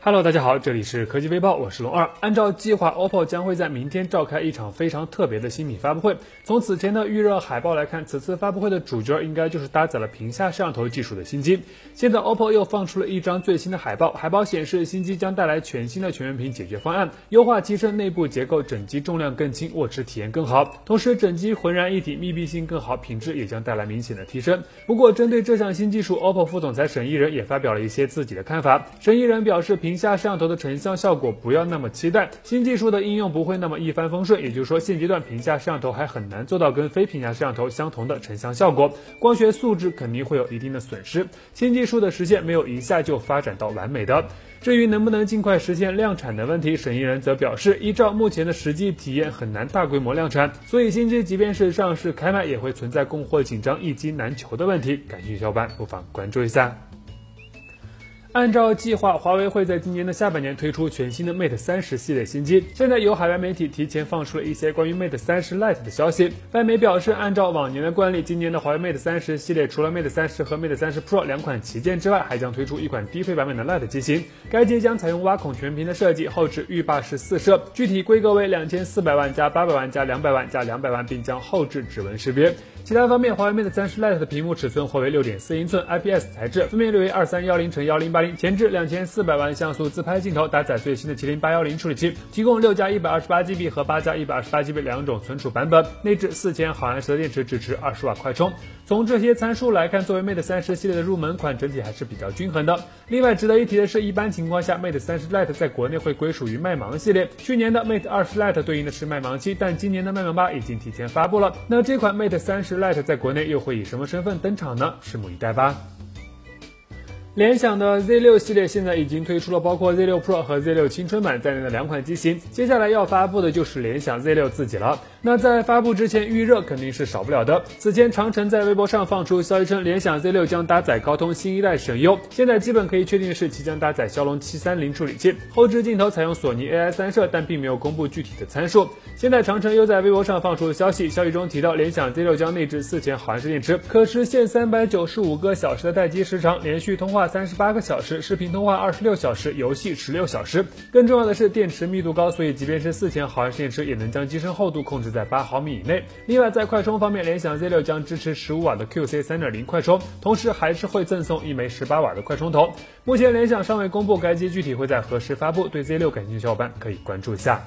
Hello，大家好，这里是科技微报，我是龙二。按照计划，OPPO 将会在明天召开一场非常特别的新品发布会。从此前的预热海报来看，此次发布会的主角应该就是搭载了屏下摄像头技术的新机。现在，OPPO 又放出了一张最新的海报，海报显示新机将带来全新的全面屏解决方案，优化机身内部结构，整机重量更轻，握持体验更好。同时，整机浑然一体，密闭性更好，品质也将带来明显的提升。不过，针对这项新技术，OPPO 副总裁沈一人也发表了一些自己的看法。沈一人表示，屏屏下摄像头的成像效果不要那么期待，新技术的应用不会那么一帆风顺，也就是说现阶段屏下摄像头还很难做到跟非屏下摄像头相同的成像效果，光学素质肯定会有一定的损失。新技术的实现没有一下就发展到完美的。至于能不能尽快实现量产的问题，沈一人则表示，依照目前的实际体验，很难大规模量产，所以新机即便是上市开卖，也会存在供货紧张、一机难求的问题。感兴趣小伙伴不妨关注一下。按照计划，华为会在今年的下半年推出全新的 Mate 三十系列新机。现在有海外媒体提前放出了一些关于 Mate 三十 Lite 的消息。外媒表示，按照往年的惯例，今年的华为 Mate 三十系列除了 Mate 三十和 Mate 三十 Pro 两款旗舰之外，还将推出一款低配版本的 Lite 机型。该机将采用挖孔全屏的设计，后置浴霸式四摄，具体规格为两千四百万加八百万加两百万加两百万，并将后置指纹识别。其他方面，华为 Mate 三十 Lite 的屏幕尺寸或为六点四英寸，IPS 材质，分辨率为二三幺零乘幺零八零，前置两千四百万像素自拍镜头，搭载最新的麒麟八幺零处理器，提供六加一百二十八 GB 和八加一百二十八 GB 两种存储版本，内置四千毫安时的电池，支持二十瓦快充。从这些参数来看，作为 Mate 三十系列的入门款，整体还是比较均衡的。另外值得一提的是，一般情况下，Mate 三十 Lite 在国内会归属于麦芒系列。去年的 Mate 二十 Lite 对应的是麦芒七，但今年的麦芒八已经提前发布了。那这款 Mate 三十 Lite 在国内又会以什么身份登场呢？拭目以待吧。联想的 Z 六系列现在已经推出了包括 Z 六 Pro 和 Z 六青春版在内的两款机型，接下来要发布的就是联想 Z 六自己了。那在发布之前预热肯定是少不了的。此前长城在微博上放出消息称，联想 Z 六将搭载高通新一代神优，现在基本可以确定是其将搭载骁龙七三零处理器，后置镜头采用索尼 AI 三摄，但并没有公布具体的参数。现在长城又在微博上放出了消息，消息中提到联想 Z 六将内置四千毫安时电池，可实现三百九十五个小时的待机时长，连续通话三十八个小时，视频通话二十六小时，游戏十六小时。更重要的是电池密度高，所以即便是四千毫安时电池，也能将机身厚度控制在八毫米以内。另外，在快充方面，联想 Z 六将支持十五瓦的 QC 三点零快充，同时还是会赠送一枚十八瓦的快充头。目前联想尚未公布该机具体会在何时发布，对 Z 六感兴趣的小伙伴可以关注一下。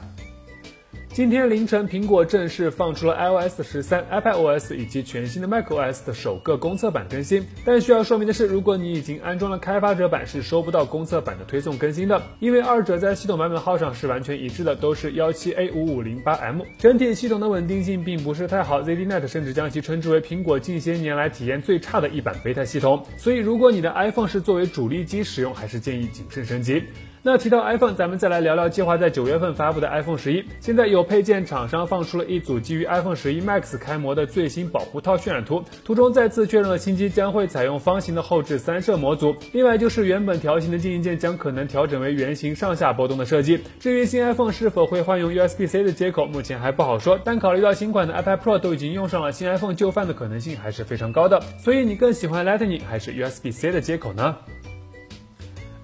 今天凌晨，苹果正式放出了 iOS 十三、iPadOS 以及全新的 macOS 的首个公测版更新。但需要说明的是，如果你已经安装了开发者版，是收不到公测版的推送更新的，因为二者在系统版本号上是完全一致的，都是幺七 A 五五零八 M。整体系统的稳定性并不是太好，ZDNet 甚至将其称之为苹果近些年来体验最差的一版 beta 系统。所以，如果你的 iPhone 是作为主力机使用，还是建议谨慎升级。那提到 iPhone，咱们再来聊聊计划在九月份发布的 iPhone 十一。现在有配件厂商放出了一组基于 iPhone 十一 Max 开模的最新保护套渲染图，图中再次确认了新机将会采用方形的后置三摄模组。另外就是原本条形的静音键将可能调整为圆形上下波动的设计。至于新 iPhone 是否会换用 USB-C 的接口，目前还不好说。但考虑到新款的 iPad Pro 都已经用上了新 iPhone 就范的可能性还是非常高的。所以你更喜欢 Lightning 还是 USB-C 的接口呢？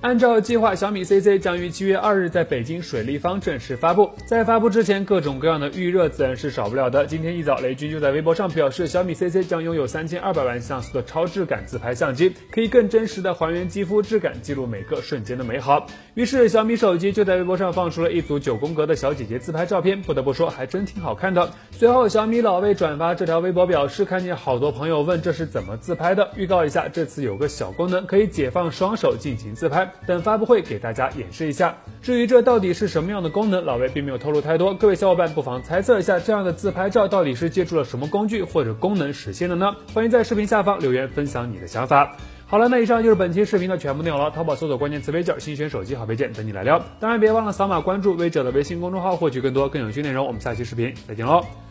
按照计划，小米 CC 将于七月二日在北京水立方正式发布。在发布之前，各种各样的预热自然是少不了的。今天一早，雷军就在微博上表示，小米 CC 将拥有三千二百万像素的超质感自拍相机，可以更真实的还原肌肤质感，记录每个瞬间的美好。于是，小米手机就在微博上放出了一组九宫格的小姐姐自拍照片，不得不说，还真挺好看的。随后，小米老魏转发这条微博表示，看见好多朋友问这是怎么自拍的，预告一下，这次有个小功能，可以解放双手进行自拍。等发布会给大家演示一下。至于这到底是什么样的功能，老魏并没有透露太多。各位小伙伴不妨猜测一下，这样的自拍照到底是借助了什么工具或者功能实现的呢？欢迎在视频下方留言分享你的想法。好了，那以上就是本期视频的全部内容了。淘宝搜索关键词“微件”，新选手机好配件等你来撩。当然别忘了扫码关注微者的微信公众号，获取更多更有趣内容。我们下期视频再见喽！